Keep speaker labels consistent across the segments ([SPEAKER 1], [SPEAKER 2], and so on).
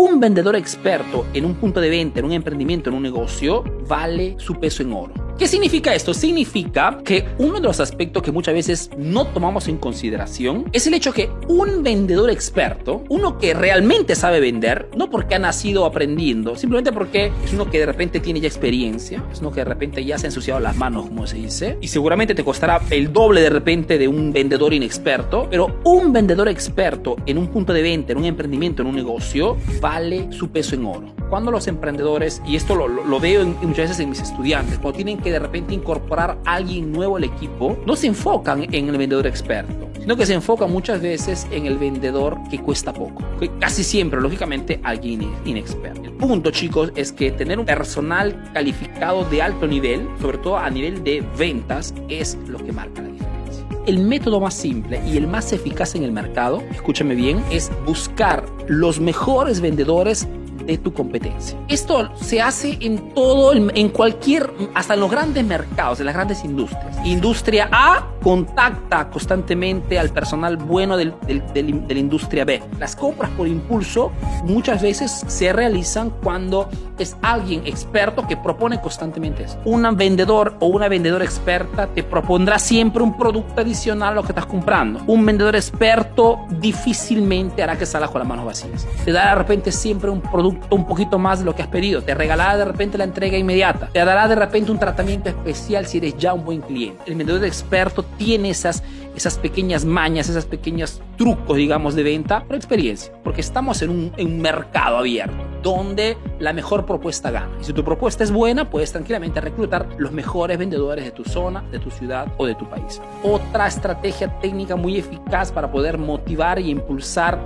[SPEAKER 1] un vendedor experto en un punto de venta, en un emprendimiento, en un negocio, vale su peso en oro. ¿Qué significa esto? Significa que uno de los aspectos que muchas veces no tomamos en consideración es el hecho que un vendedor experto, uno que realmente sabe vender, no porque ha nacido aprendiendo, simplemente porque es uno que de repente tiene ya experiencia, es uno que de repente ya se ha ensuciado las manos, como se dice, y seguramente te costará el doble de repente de un vendedor inexperto, pero un vendedor experto en un punto de venta, en un emprendimiento, en un negocio, vale su peso en oro. Cuando los emprendedores, y esto lo, lo veo muchas veces en mis estudiantes, cuando tienen que de repente incorporar a alguien nuevo al equipo, no se enfocan en el vendedor experto, sino que se enfocan muchas veces en el vendedor que cuesta poco. Casi siempre, lógicamente, alguien inexperto. El punto, chicos, es que tener un personal calificado de alto nivel, sobre todo a nivel de ventas, es lo que marca la diferencia. El método más simple y el más eficaz en el mercado, escúchame bien, es buscar los mejores vendedores de tu competencia. Esto se hace en todo, en cualquier, hasta en los grandes mercados, en las grandes industrias. Industria A contacta constantemente al personal bueno del, de la industria B. Las compras por impulso muchas veces se realizan cuando es alguien experto que propone constantemente eso. Un vendedor o una vendedora experta te propondrá siempre un producto adicional a lo que estás comprando. Un vendedor experto difícilmente hará que salgas con las manos vacías. Te dará de repente siempre un producto un poquito más de lo que has pedido. Te regalará de repente la entrega inmediata. Te dará de repente un tratamiento especial si eres ya un buen cliente. El vendedor experto tiene esas, esas pequeñas mañas, esas pequeños trucos, digamos, de venta por experiencia. Porque estamos en un, mercado abierto donde la mejor propuesta gana. Y si tu propuesta es buena, puedes tranquilamente reclutar los mejores vendedores de tu zona, de tu ciudad o de tu país. Otra estrategia técnica muy eficaz para poder motivar y impulsar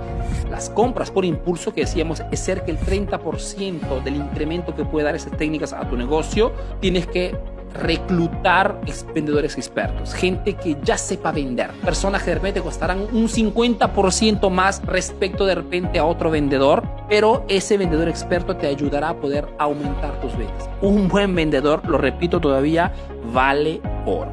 [SPEAKER 1] las compras por impulso que decíamos es ser que el 30% del incremento que puede dar esas técnicas a tu negocio tienes que reclutar vendedores expertos, gente que ya sepa vender, personas que de repente costarán un 50% más respecto de repente a otro vendedor, pero ese vendedor experto te ayudará a poder aumentar tus ventas. Un buen vendedor, lo repito todavía, vale oro.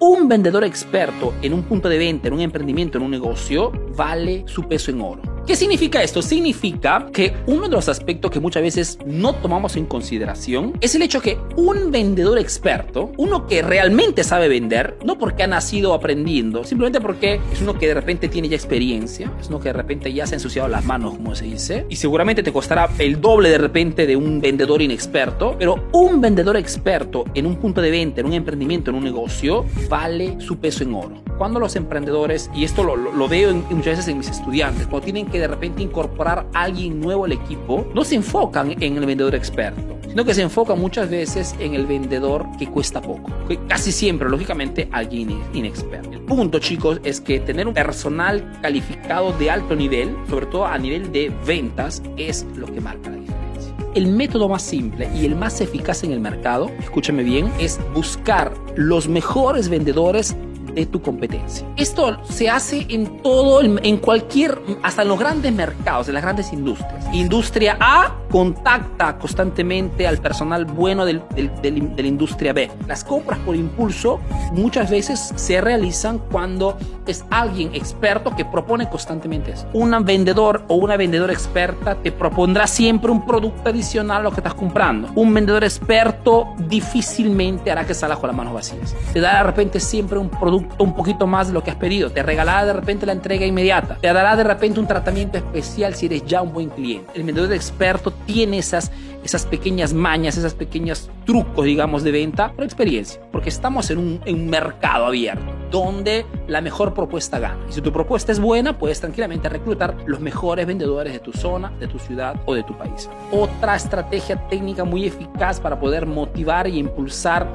[SPEAKER 1] Un vendedor experto en un punto de venta, en un emprendimiento, en un negocio, vale su peso en oro. ¿Qué significa esto? Significa que uno de los aspectos que muchas veces no tomamos en consideración es el hecho que un vendedor experto, uno que realmente sabe vender, no porque ha nacido aprendiendo, simplemente porque es uno que de repente tiene ya experiencia, es uno que de repente ya se ha ensuciado las manos, como se dice, y seguramente te costará el doble de repente de un vendedor inexperto, pero un vendedor experto en un punto de venta, en un emprendimiento, en un negocio, vale su peso en oro. Cuando los emprendedores, y esto lo, lo veo muchas veces en mis estudiantes, cuando tienen que de repente incorporar a alguien nuevo al equipo, no se enfocan en el vendedor experto, sino que se enfocan muchas veces en el vendedor que cuesta poco. Casi siempre, lógicamente, alguien inexperto. El punto, chicos, es que tener un personal calificado de alto nivel, sobre todo a nivel de ventas, es lo que marca la diferencia. El método más simple y el más eficaz en el mercado, escúchame bien, es buscar los mejores vendedores de tu competencia. Esto se hace en todo, en cualquier, hasta en los grandes mercados, en las grandes industrias. Industria A contacta constantemente al personal bueno del, de la industria B. Las compras por impulso muchas veces se realizan cuando es alguien experto que propone constantemente eso. Un vendedor o una vendedora experta te propondrá siempre un producto adicional a lo que estás comprando. Un vendedor experto difícilmente hará que salgas con las manos vacías. Te dará de repente siempre un producto un poquito más de lo que has pedido. Te regalará de repente la entrega inmediata. Te dará de repente un tratamiento especial si eres ya un buen cliente. El vendedor experto tiene esas, esas pequeñas mañas, esas pequeños trucos, digamos, de venta por experiencia. Porque estamos en un, en un mercado abierto donde la mejor propuesta gana. Y si tu propuesta es buena, puedes tranquilamente reclutar los mejores vendedores de tu zona, de tu ciudad o de tu país. Otra estrategia técnica muy eficaz para poder motivar y impulsar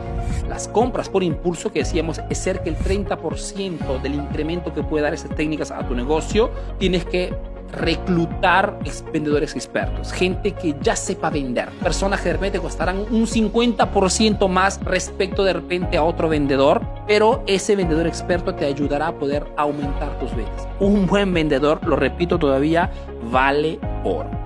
[SPEAKER 1] las compras por impulso que decíamos es ser que el 30% del incremento que puede dar esas técnicas a tu negocio tienes que reclutar vendedores expertos, gente que ya sepa vender, personas que de repente costarán un 50% más respecto de repente a otro vendedor, pero ese vendedor experto te ayudará a poder aumentar tus ventas. Un buen vendedor, lo repito todavía, vale oro.